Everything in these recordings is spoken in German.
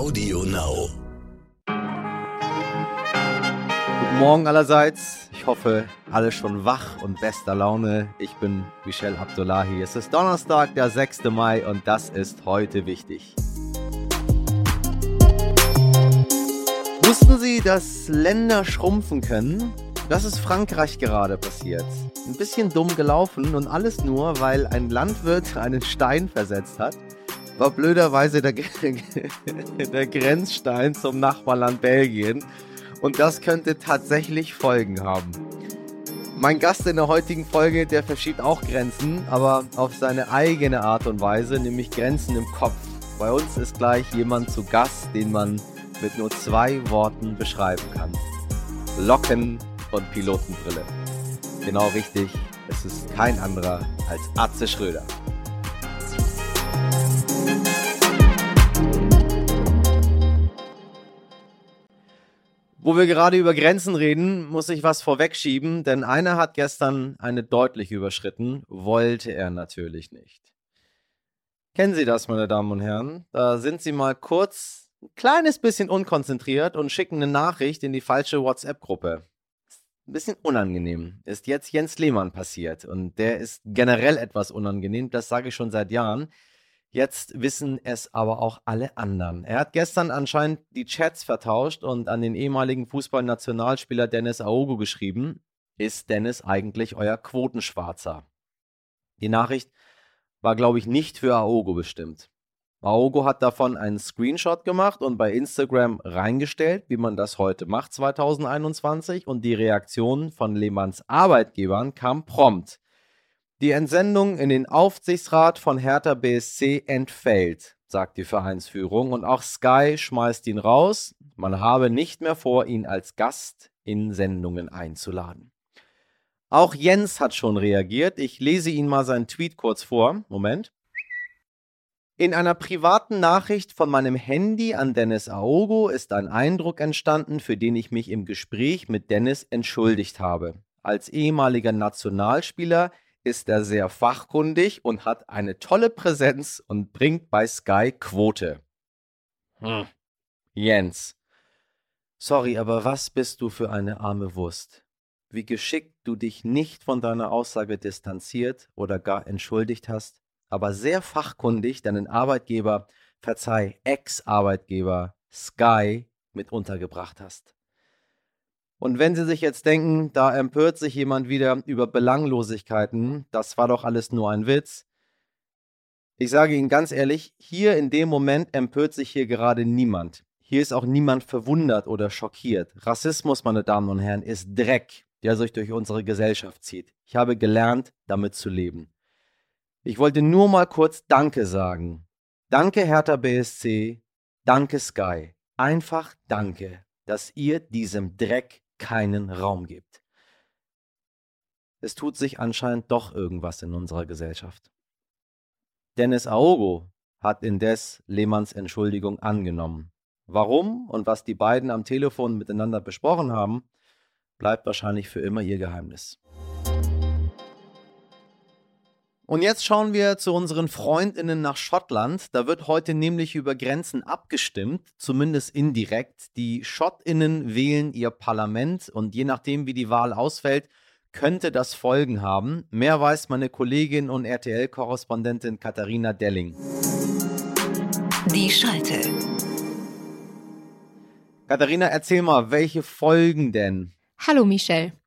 Audio Now. Guten Morgen allerseits. Ich hoffe, alle schon wach und bester Laune. Ich bin Michel Abdullahi. Es ist Donnerstag, der 6. Mai und das ist heute wichtig. Wussten Sie, dass Länder schrumpfen können? Das ist Frankreich gerade passiert. Ein bisschen dumm gelaufen und alles nur, weil ein Landwirt einen Stein versetzt hat war blöderweise der, der Grenzstein zum Nachbarland Belgien. Und das könnte tatsächlich Folgen haben. Mein Gast in der heutigen Folge, der verschiebt auch Grenzen, aber auf seine eigene Art und Weise, nämlich Grenzen im Kopf. Bei uns ist gleich jemand zu Gast, den man mit nur zwei Worten beschreiben kann. Locken und Pilotenbrille. Genau richtig, es ist kein anderer als Atze Schröder. Wo wir gerade über Grenzen reden, muss ich was vorwegschieben, denn einer hat gestern eine deutlich überschritten, wollte er natürlich nicht. Kennen Sie das, meine Damen und Herren? Da sind Sie mal kurz ein kleines bisschen unkonzentriert und schicken eine Nachricht in die falsche WhatsApp-Gruppe. Ein bisschen unangenehm. Ist jetzt Jens Lehmann passiert und der ist generell etwas unangenehm, das sage ich schon seit Jahren. Jetzt wissen es aber auch alle anderen. Er hat gestern anscheinend die Chats vertauscht und an den ehemaligen Fußballnationalspieler Dennis Aogo geschrieben. Ist Dennis eigentlich euer Quotenschwarzer? Die Nachricht war, glaube ich, nicht für Aogo bestimmt. Aogo hat davon einen Screenshot gemacht und bei Instagram reingestellt, wie man das heute macht 2021 und die Reaktion von Lehmanns Arbeitgebern kam prompt. Die Entsendung in den Aufsichtsrat von Hertha BSC entfällt, sagt die Vereinsführung, und auch Sky schmeißt ihn raus. Man habe nicht mehr vor, ihn als Gast in Sendungen einzuladen. Auch Jens hat schon reagiert. Ich lese Ihnen mal seinen Tweet kurz vor. Moment. In einer privaten Nachricht von meinem Handy an Dennis Aogo ist ein Eindruck entstanden, für den ich mich im Gespräch mit Dennis entschuldigt habe. Als ehemaliger Nationalspieler ist er sehr fachkundig und hat eine tolle Präsenz und bringt bei Sky Quote. Hm. Jens. Sorry, aber was bist du für eine arme Wurst? Wie geschickt du dich nicht von deiner Aussage distanziert oder gar entschuldigt hast, aber sehr fachkundig deinen Arbeitgeber, verzeih, Ex-Arbeitgeber Sky mit untergebracht hast. Und wenn Sie sich jetzt denken, da empört sich jemand wieder über Belanglosigkeiten, das war doch alles nur ein Witz. Ich sage Ihnen ganz ehrlich, hier in dem Moment empört sich hier gerade niemand. Hier ist auch niemand verwundert oder schockiert. Rassismus, meine Damen und Herren, ist Dreck, der sich durch unsere Gesellschaft zieht. Ich habe gelernt, damit zu leben. Ich wollte nur mal kurz Danke sagen. Danke Hertha BSC, danke Sky. Einfach danke, dass ihr diesem Dreck keinen Raum gibt. Es tut sich anscheinend doch irgendwas in unserer Gesellschaft. Dennis Aogo hat indes Lehmanns Entschuldigung angenommen. Warum und was die beiden am Telefon miteinander besprochen haben, bleibt wahrscheinlich für immer ihr Geheimnis. Und jetzt schauen wir zu unseren Freundinnen nach Schottland. Da wird heute nämlich über Grenzen abgestimmt, zumindest indirekt. Die Schottinnen wählen ihr Parlament und je nachdem, wie die Wahl ausfällt, könnte das Folgen haben. Mehr weiß meine Kollegin und RTL-Korrespondentin Katharina Delling. Die Schalte. Katharina, erzähl mal, welche Folgen denn? Hallo Michelle.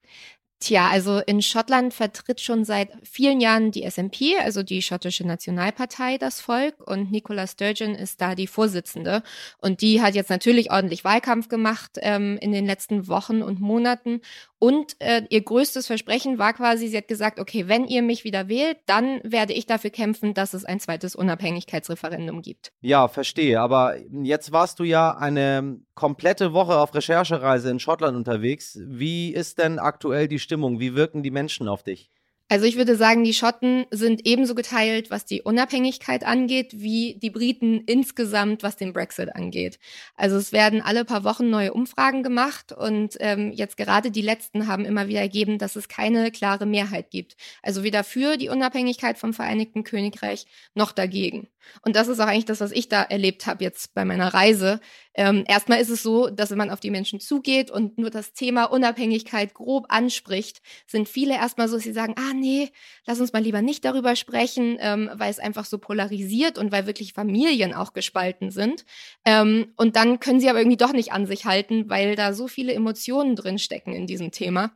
Tja, also in Schottland vertritt schon seit vielen Jahren die SNP, also die schottische Nationalpartei, das Volk und Nicola Sturgeon ist da die Vorsitzende. Und die hat jetzt natürlich ordentlich Wahlkampf gemacht ähm, in den letzten Wochen und Monaten. Und äh, ihr größtes Versprechen war quasi, sie hat gesagt, okay, wenn ihr mich wieder wählt, dann werde ich dafür kämpfen, dass es ein zweites Unabhängigkeitsreferendum gibt. Ja, verstehe. Aber jetzt warst du ja eine komplette Woche auf Recherchereise in Schottland unterwegs. Wie ist denn aktuell die Stimmung? Stimmung? Wie wirken die Menschen auf dich? Also ich würde sagen, die Schotten sind ebenso geteilt, was die Unabhängigkeit angeht, wie die Briten insgesamt, was den Brexit angeht. Also es werden alle paar Wochen neue Umfragen gemacht und ähm, jetzt gerade die letzten haben immer wieder ergeben, dass es keine klare Mehrheit gibt. Also weder für die Unabhängigkeit vom Vereinigten Königreich noch dagegen. Und das ist auch eigentlich das, was ich da erlebt habe jetzt bei meiner Reise. Ähm, erstmal ist es so, dass wenn man auf die Menschen zugeht und nur das Thema Unabhängigkeit grob anspricht, sind viele erstmal so, dass sie sagen, ah nee, lass uns mal lieber nicht darüber sprechen, ähm, weil es einfach so polarisiert und weil wirklich Familien auch gespalten sind. Ähm, und dann können sie aber irgendwie doch nicht an sich halten, weil da so viele Emotionen drin stecken in diesem Thema.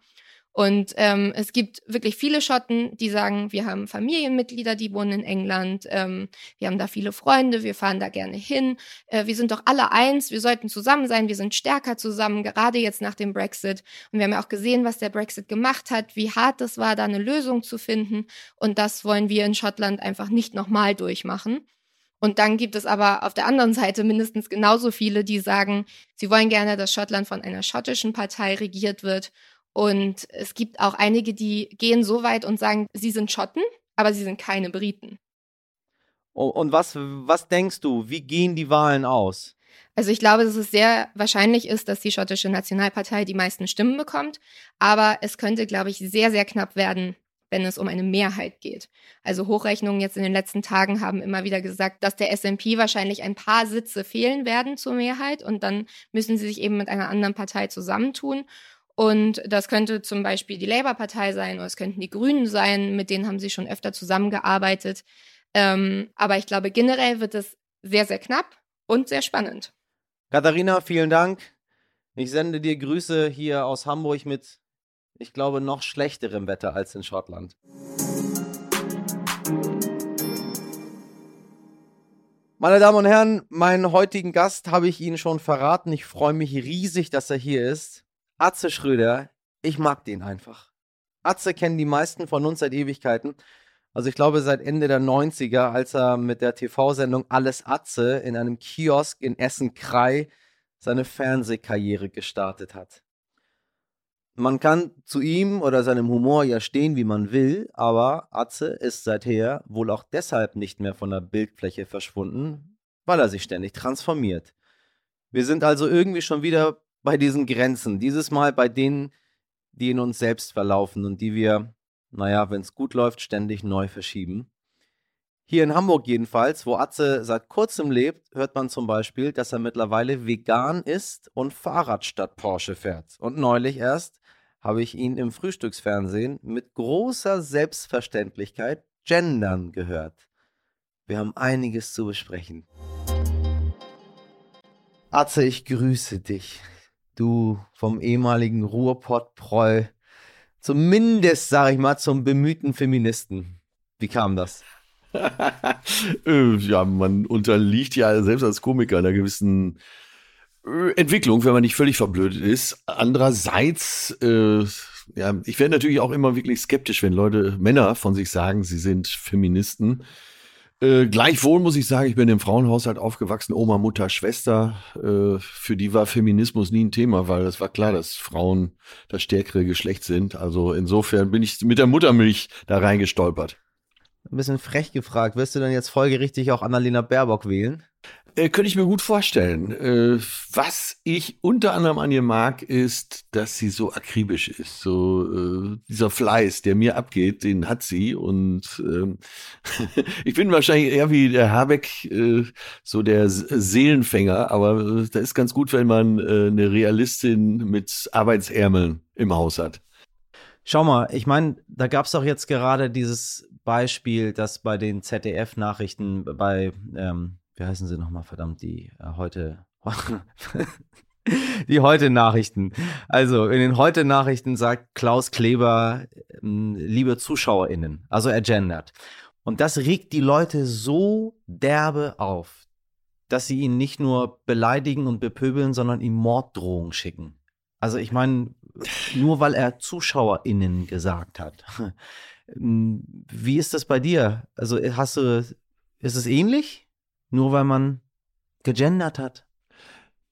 Und ähm, es gibt wirklich viele Schotten, die sagen, wir haben Familienmitglieder, die wohnen in England, ähm, wir haben da viele Freunde, wir fahren da gerne hin, äh, wir sind doch alle eins, wir sollten zusammen sein, wir sind stärker zusammen, gerade jetzt nach dem Brexit. Und wir haben ja auch gesehen, was der Brexit gemacht hat, wie hart es war, da eine Lösung zu finden. Und das wollen wir in Schottland einfach nicht nochmal durchmachen. Und dann gibt es aber auf der anderen Seite mindestens genauso viele, die sagen, sie wollen gerne, dass Schottland von einer schottischen Partei regiert wird und es gibt auch einige, die gehen so weit und sagen, sie sind Schotten, aber sie sind keine Briten. Und was, was denkst du, wie gehen die Wahlen aus? Also ich glaube, dass es sehr wahrscheinlich ist, dass die schottische Nationalpartei die meisten Stimmen bekommt. Aber es könnte, glaube ich, sehr, sehr knapp werden, wenn es um eine Mehrheit geht. Also Hochrechnungen jetzt in den letzten Tagen haben immer wieder gesagt, dass der SMP wahrscheinlich ein paar Sitze fehlen werden zur Mehrheit und dann müssen sie sich eben mit einer anderen Partei zusammentun. Und das könnte zum Beispiel die Labour-Partei sein oder es könnten die Grünen sein, mit denen haben sie schon öfter zusammengearbeitet. Ähm, aber ich glaube, generell wird es sehr, sehr knapp und sehr spannend. Katharina, vielen Dank. Ich sende dir Grüße hier aus Hamburg mit, ich glaube, noch schlechterem Wetter als in Schottland. Meine Damen und Herren, meinen heutigen Gast habe ich Ihnen schon verraten. Ich freue mich riesig, dass er hier ist. Atze Schröder, ich mag den einfach. Atze kennen die meisten von uns seit Ewigkeiten. Also ich glaube seit Ende der 90er, als er mit der TV-Sendung Alles Atze in einem Kiosk in Essen-Krei seine Fernsehkarriere gestartet hat. Man kann zu ihm oder seinem Humor ja stehen, wie man will, aber Atze ist seither wohl auch deshalb nicht mehr von der Bildfläche verschwunden, weil er sich ständig transformiert. Wir sind also irgendwie schon wieder bei diesen Grenzen. Dieses Mal bei denen, die in uns selbst verlaufen und die wir, naja, wenn es gut läuft, ständig neu verschieben. Hier in Hamburg jedenfalls, wo Atze seit kurzem lebt, hört man zum Beispiel, dass er mittlerweile vegan ist und Fahrrad statt Porsche fährt. Und neulich erst habe ich ihn im Frühstücksfernsehen mit großer Selbstverständlichkeit gendern gehört. Wir haben einiges zu besprechen. Atze, ich grüße dich du vom ehemaligen Ruhrpott-Proll zumindest, sag ich mal, zum bemühten Feministen. Wie kam das? Äh, ja, man unterliegt ja selbst als Komiker einer gewissen äh, Entwicklung, wenn man nicht völlig verblödet ist. Andererseits, äh, ja, ich werde natürlich auch immer wirklich skeptisch, wenn Leute, Männer von sich sagen, sie sind Feministen. Äh, gleichwohl muss ich sagen, ich bin im Frauenhaushalt aufgewachsen, Oma, Mutter, Schwester. Äh, für die war Feminismus nie ein Thema, weil es war klar, dass Frauen das stärkere Geschlecht sind. Also insofern bin ich mit der Muttermilch da reingestolpert. Ein bisschen frech gefragt, wirst du denn jetzt folgerichtig auch Annalena Baerbock wählen? Äh, könnte ich mir gut vorstellen. Äh, was ich unter anderem an ihr mag, ist, dass sie so akribisch ist. So äh, dieser Fleiß, der mir abgeht, den hat sie. Und ähm, ich bin wahrscheinlich eher wie der Habeck, äh, so der Seelenfänger. Aber äh, da ist ganz gut, wenn man äh, eine Realistin mit Arbeitsärmeln im Haus hat. Schau mal, ich meine, da gab es doch jetzt gerade dieses Beispiel, dass bei den ZDF-Nachrichten bei ähm, wie heißen sie nochmal, verdammt, die äh, heute, die heute Nachrichten. Also in den heute Nachrichten sagt Klaus Kleber, ähm, liebe ZuschauerInnen, also er gendert. Und das regt die Leute so derbe auf, dass sie ihn nicht nur beleidigen und bepöbeln, sondern ihm Morddrohungen schicken. Also ich meine, nur weil er ZuschauerInnen gesagt hat. Ähm, wie ist das bei dir? Also hast du, ist es ähnlich? Nur weil man gegendert hat.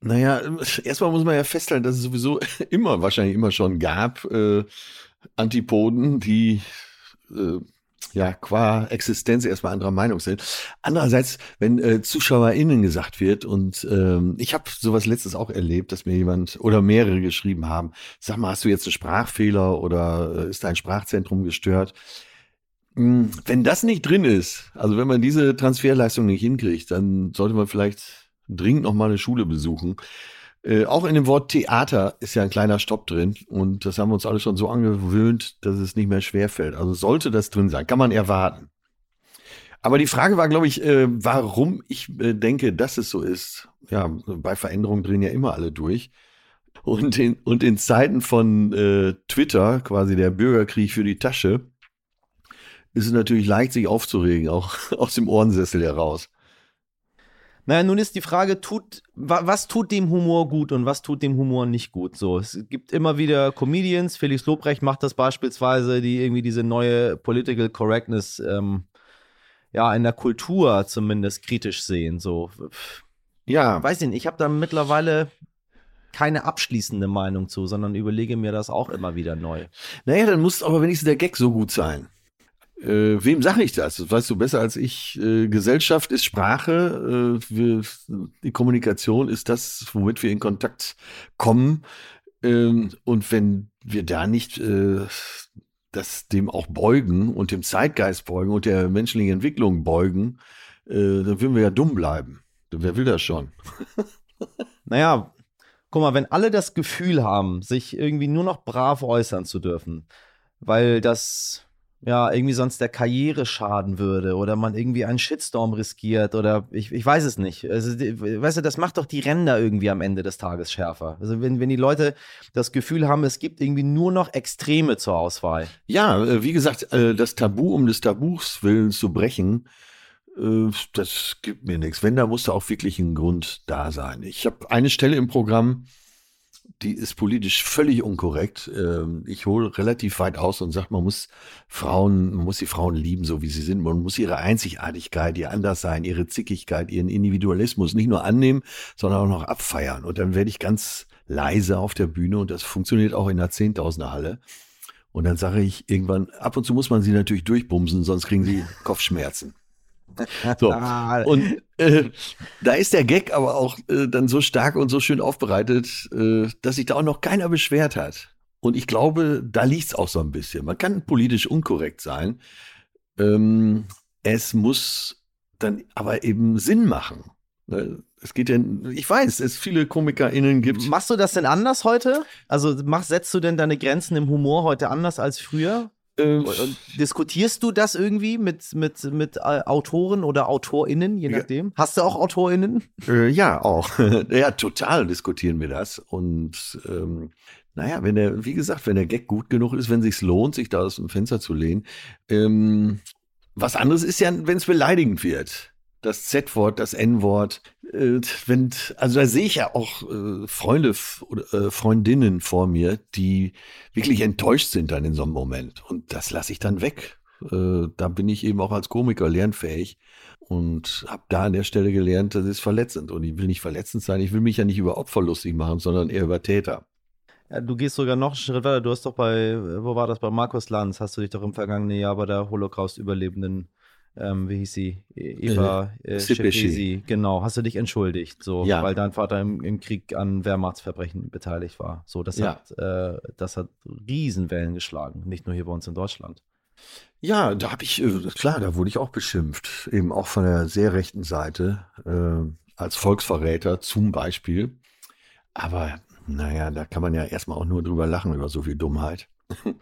Naja, erstmal muss man ja feststellen, dass es sowieso immer, wahrscheinlich immer schon gab, äh, Antipoden, die äh, ja qua Existenz erstmal anderer Meinung sind. Andererseits, wenn äh, ZuschauerInnen gesagt wird, und ähm, ich habe sowas letztes auch erlebt, dass mir jemand oder mehrere geschrieben haben, sag mal, hast du jetzt einen Sprachfehler oder äh, ist dein Sprachzentrum gestört? Hm, Wenn das nicht drin ist, also wenn man diese Transferleistung nicht hinkriegt, dann sollte man vielleicht dringend noch mal eine Schule besuchen. Äh, auch in dem Wort Theater ist ja ein kleiner Stopp drin und das haben wir uns alle schon so angewöhnt, dass es nicht mehr schwerfällt. Also sollte das drin sein, kann man erwarten. Aber die Frage war, glaube ich, äh, warum ich äh, denke, dass es so ist. Ja, bei Veränderungen drehen ja immer alle durch. Und in, und in Zeiten von äh, Twitter, quasi der Bürgerkrieg für die Tasche, ist es natürlich leicht, sich aufzuregen, auch aus dem Ohrensessel heraus. Naja, nun ist die Frage, tut, wa, was tut dem Humor gut und was tut dem Humor nicht gut? So, es gibt immer wieder Comedians, Felix Lobrecht macht das beispielsweise, die irgendwie diese neue Political Correctness ähm, ja in der Kultur zumindest kritisch sehen. So, Ja, weiß ich nicht, ich habe da mittlerweile keine abschließende Meinung zu, sondern überlege mir das auch immer wieder neu. naja, dann muss aber wenigstens der Gag so gut sein. Äh, wem sage ich das? Das weißt du besser als ich. Äh, Gesellschaft ist Sprache, äh, wir, die Kommunikation ist das, womit wir in Kontakt kommen. Ähm, und wenn wir da nicht äh, das dem auch beugen und dem Zeitgeist beugen und der menschlichen Entwicklung beugen, äh, dann würden wir ja dumm bleiben. Wer will das schon? Naja, guck mal, wenn alle das Gefühl haben, sich irgendwie nur noch brav äußern zu dürfen, weil das ja irgendwie sonst der Karriere schaden würde oder man irgendwie einen Shitstorm riskiert oder ich, ich weiß es nicht. Also, weißt du, das macht doch die Ränder irgendwie am Ende des Tages schärfer. Also wenn, wenn die Leute das Gefühl haben, es gibt irgendwie nur noch Extreme zur Auswahl. Ja, äh, wie gesagt, äh, das Tabu um des Tabus willen zu brechen, äh, das gibt mir nichts. Wenn, da muss da auch wirklich ein Grund da sein. Ich habe eine Stelle im Programm, die ist politisch völlig unkorrekt. Ähm, Ich hole relativ weit aus und sage, man muss Frauen, man muss die Frauen lieben, so wie sie sind. Man muss ihre Einzigartigkeit, ihr Anderssein, ihre Zickigkeit, ihren Individualismus nicht nur annehmen, sondern auch noch abfeiern. Und dann werde ich ganz leise auf der Bühne und das funktioniert auch in der Zehntausender Halle. Und dann sage ich irgendwann, ab und zu muss man sie natürlich durchbumsen, sonst kriegen sie Kopfschmerzen. So. Und äh, da ist der Gag aber auch äh, dann so stark und so schön aufbereitet, äh, dass sich da auch noch keiner beschwert hat. Und ich glaube, da liegt's auch so ein bisschen. Man kann politisch unkorrekt sein. Ähm, es muss dann aber eben Sinn machen. Ne? Es geht ja, ich weiß, es viele KomikerInnen gibt. Machst du das denn anders heute? Also mach, setzt du denn deine Grenzen im Humor heute anders als früher? Äh, Und diskutierst du das irgendwie mit, mit, mit äh, Autoren oder AutorInnen, je Ja. nachdem? Hast du auch AutorInnen? Äh, ja, auch. ja, total diskutieren wir das. Und ähm, naja, wenn der, wie gesagt, wenn der Gag gut genug ist, wenn sich's lohnt, sich da aus dem Fenster zu lehnen. Ähm, was anderes ist ja, wenn es beleidigend wird. Das Z-Wort, das N-Wort. Äh, wenn, also da sehe ich ja auch äh, Freunde oder äh, Freundinnen vor mir, die wirklich enttäuscht sind dann in so einem Moment. Und das lasse ich dann weg. Äh, da bin ich eben auch als Komiker lernfähig und habe da an der Stelle gelernt, das ist verletzend. Und ich will nicht verletzend sein, ich will mich ja nicht über Opfer lustig machen, sondern eher über Täter. Ja, du gehst sogar noch einen Schritt weiter. Du hast doch bei, wo war das, bei Markus Lanz, hast du dich doch im vergangenen Jahr bei der Holocaust-Überlebenden, ähm, wie hieß sie, E- Eva äh, Sipeschi. Schepesi, genau, hast du dich entschuldigt, so, Ja. weil dein Vater im, im Krieg an Wehrmachtsverbrechen beteiligt war. So, das Ja. hat, äh, das hat Riesenwellen geschlagen, nicht nur hier bei uns in Deutschland. Ja, da habe ich, äh, klar, da wurde ich auch beschimpft, eben auch von der sehr rechten Seite, äh, als Volksverräter zum Beispiel. Aber naja, da kann man ja erstmal auch nur drüber lachen, über so viel Dummheit.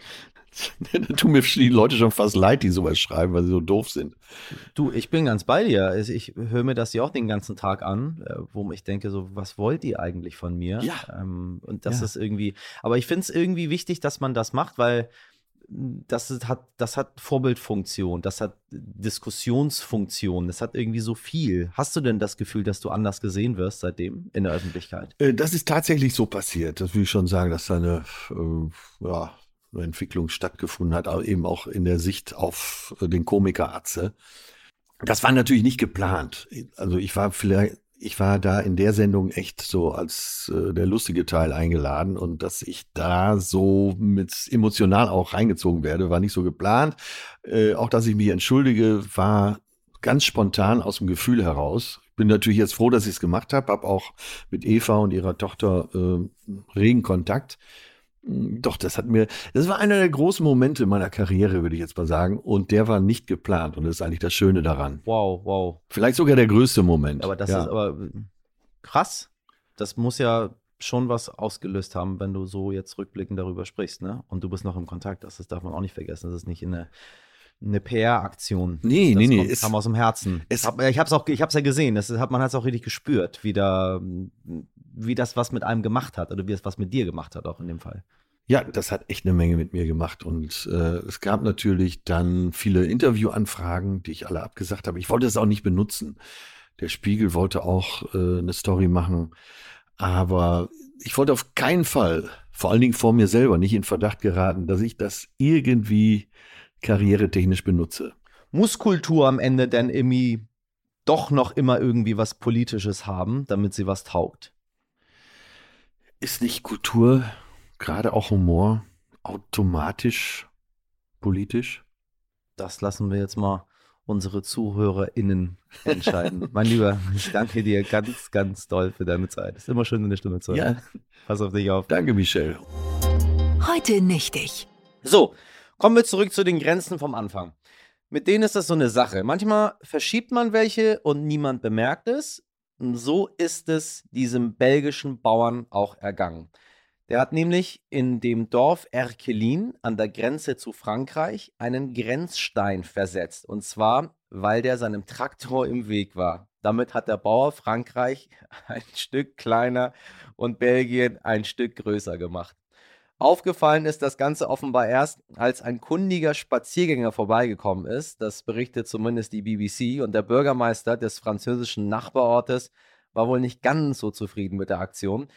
da tun mir die Leute schon fast leid, die sowas schreiben, weil sie so doof sind. Du, ich bin ganz bei dir. Ich höre mir das ja auch den ganzen Tag an, äh, wo ich denke, so, was wollt ihr eigentlich von mir? Ja. Ähm, und das Ja. ist irgendwie, aber ich finde es irgendwie wichtig, dass man das macht, weil mh, das hat, das hat Vorbildfunktion, das hat Diskussionsfunktion, das hat irgendwie so viel. Hast du denn das Gefühl, dass du anders gesehen wirst seitdem in der Öffentlichkeit? Äh, Das ist tatsächlich so passiert. Das will ich schon sagen, dass da eine, äh, ja, eine Entwicklung stattgefunden hat, aber eben auch in der Sicht auf äh, den Komiker Atze. Das war natürlich nicht geplant. Also ich war vielleicht, ich war da in der Sendung echt so als äh, der lustige Teil eingeladen und dass ich da so mit emotional auch reingezogen werde, war nicht so geplant. Äh, auch dass ich mich entschuldige, war ganz spontan aus dem Gefühl heraus. Ich bin natürlich jetzt froh, dass ich es gemacht habe, habe auch mit Eva und ihrer Tochter äh, regen Kontakt. Doch, das hat mir, das war einer der großen Momente meiner Karriere, würde ich jetzt mal sagen. Und der war nicht geplant. Und das ist eigentlich das Schöne daran. Wow, wow. Vielleicht sogar der größte Moment. Aber das ja. ist aber krass. Das muss ja schon was ausgelöst haben, wenn du so jetzt rückblickend darüber sprichst, ne? Und du bist noch im Kontakt. Das, das darf man auch nicht vergessen. Das ist nicht in eine, eine PR-Aktion. Nee, das nee, nee. Kommt, Es- kam aus dem Herzen. es- hab, ich hab's auch, ich hab's ja gesehen. Das hat, man hat es auch richtig gespürt, wie da, wie das was mit einem gemacht hat oder wie es was mit dir gemacht hat, auch in dem Fall. Ja, das hat echt eine Menge mit mir gemacht. Und äh, es gab natürlich dann viele Interviewanfragen, die ich alle abgesagt habe. Ich wollte es auch nicht benutzen. Der Spiegel wollte auch äh, eine Story machen. Aber ich wollte auf keinen Fall, vor allen Dingen vor mir selber, nicht in Verdacht geraten, dass ich das irgendwie karrieretechnisch benutze. Muss Kultur am Ende denn irgendwie doch noch immer irgendwie was Politisches haben, damit sie was taugt? Ist nicht Kultur, gerade auch Humor, automatisch politisch? Das lassen wir jetzt mal unsere ZuhörerInnen entscheiden. mein Lieber, ich danke dir ganz, ganz doll für deine Zeit. Ist immer schön, deine Stimme zu hören. Ja, Pass auf dich auf. danke, Michelle. Heute nichtig. So, kommen wir zurück zu den Grenzen vom Anfang. Mit denen ist das so eine Sache. Manchmal verschiebt man welche und niemand bemerkt es. Und so ist es diesem belgischen Bauern auch ergangen. Der hat nämlich in dem Dorf Erkelin an der Grenze zu Frankreich einen Grenzstein versetzt. Und zwar, weil der seinem Traktor im Weg war. Damit hat der Bauer Frankreich ein Stück kleiner und Belgien ein Stück größer gemacht. Aufgefallen ist das Ganze offenbar erst, als ein kundiger Spaziergänger vorbeigekommen ist. Das berichtet zumindest die BBC. Und der Bürgermeister des französischen Nachbarortes war wohl nicht ganz so zufrieden mit der Aktion.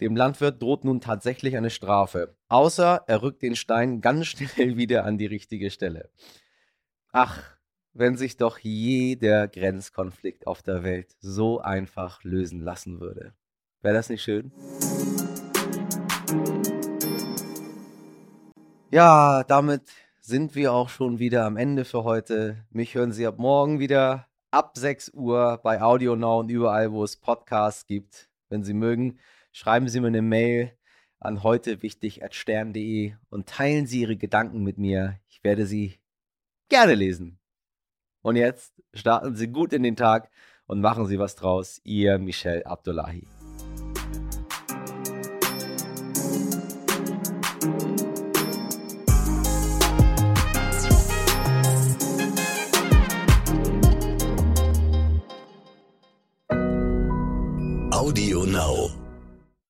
Dem Landwirt droht nun tatsächlich eine Strafe. Außer er rückt den Stein ganz schnell wieder an die richtige Stelle. Ach, wenn sich doch jeder Grenzkonflikt auf der Welt so einfach lösen lassen würde. Wäre das nicht schön? Ja, damit sind wir auch schon wieder am Ende für heute. Mich hören Sie ab morgen wieder ab 6 Uhr bei Audio Now und überall, wo es Podcasts gibt. Wenn Sie mögen, schreiben Sie mir eine Mail an heute wichtig stern.de und teilen Sie Ihre Gedanken mit mir. Ich werde sie gerne lesen. Und jetzt starten Sie gut in den Tag und machen Sie was draus. Ihr Michel Abdullahi. Audio Now.